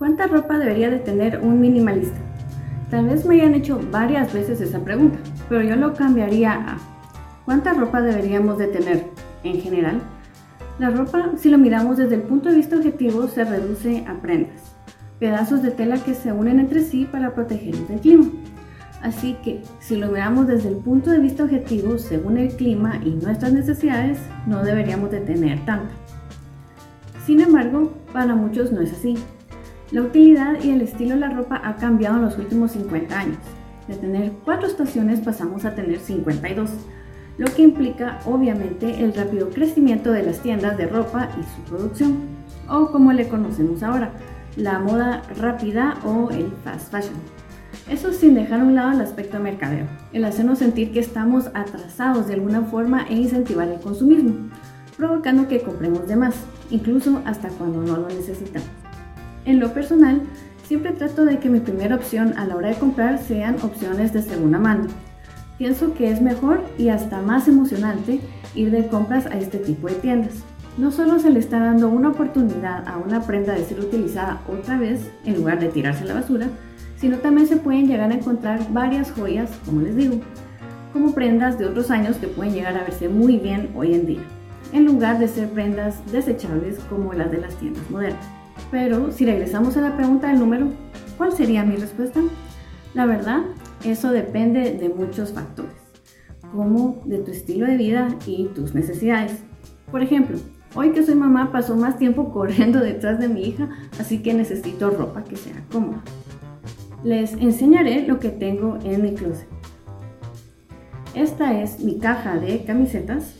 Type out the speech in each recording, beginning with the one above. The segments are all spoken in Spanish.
¿Cuánta ropa debería de tener un minimalista? Tal vez me hayan hecho varias veces esa pregunta, pero yo lo cambiaría a ¿cuánta ropa deberíamos de tener en general? La ropa, si lo miramos desde el punto de vista objetivo, se reduce a prendas, pedazos de tela que se unen entre sí para protegernos del clima. Así que, si lo miramos desde el punto de vista objetivo, según el clima y nuestras necesidades, no deberíamos de tener tanto. Sin embargo, para muchos no es así. La utilidad y el estilo de la ropa ha cambiado en los últimos 50 años. De tener cuatro estaciones pasamos a tener 52, lo que implica obviamente el rápido crecimiento de las tiendas de ropa y su producción, o como le conocemos ahora, la moda rápida o el fast fashion. Eso sin dejar a un lado el aspecto mercadeo, el hacernos sentir que estamos atrasados de alguna forma e incentivar el consumismo, provocando que compremos de más, incluso hasta cuando no lo necesitamos. En lo personal, siempre trato de que mi primera opción a la hora de comprar sean opciones de segunda mano. Pienso que es mejor y hasta más emocionante ir de compras a este tipo de tiendas. No solo se le está dando una oportunidad a una prenda de ser utilizada otra vez en lugar de tirarse a la basura, sino también se pueden llegar a encontrar varias joyas, como les digo, como prendas de otros años que pueden llegar a verse muy bien hoy en día, en lugar de ser prendas desechables como las de las tiendas modernas. Pero si regresamos a la pregunta del número, ¿cuál sería mi respuesta? La verdad, eso depende de muchos factores, como de tu estilo de vida y tus necesidades. Por ejemplo, hoy que soy mamá paso más tiempo corriendo detrás de mi hija, así que necesito ropa que sea cómoda. Les enseñaré lo que tengo en mi closet. Esta es mi caja de camisetas,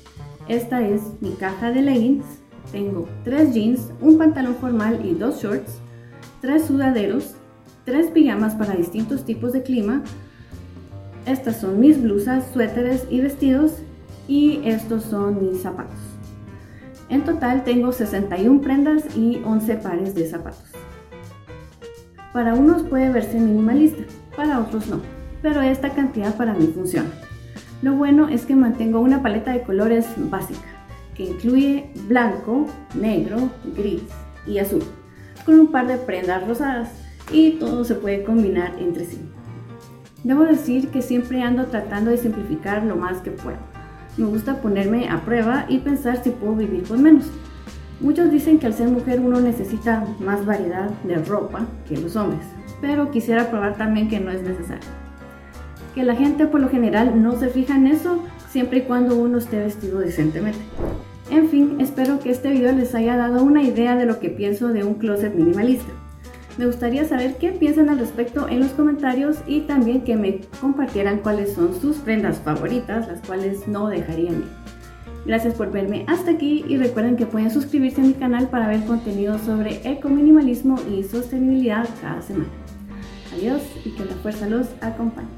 esta es mi caja de leggings, tengo tres jeans, un pantalón formal y dos shorts, tres sudaderos, tres pijamas para distintos tipos de clima. Estas son mis blusas, suéteres y vestidos y estos son mis zapatos. En total tengo 61 prendas y 11 pares de zapatos. Para unos puede verse minimalista, para otros no, pero esta cantidad para mí funciona. Lo bueno es que mantengo una paleta de colores básica incluye blanco, negro, gris y azul, con un par de prendas rosadas y todo se puede combinar entre sí. Debo decir que siempre ando tratando de simplificar lo más que puedo. Me gusta ponerme a prueba y pensar si puedo vivir con menos. Muchos dicen que al ser mujer uno necesita más variedad de ropa que los hombres, pero quisiera probar también que no es necesario. Que la gente por lo general no se fija en eso siempre y cuando uno esté vestido decentemente. En fin, espero que este video les haya dado una idea de lo que pienso de un closet minimalista. Me gustaría saber qué piensan al respecto en los comentarios y también que me compartieran cuáles son sus prendas favoritas, las cuales no dejarían ir. Gracias por verme hasta aquí y recuerden que pueden suscribirse a mi canal para ver contenido sobre ecominimalismo y sostenibilidad cada semana. Adiós y que la fuerza los acompañe.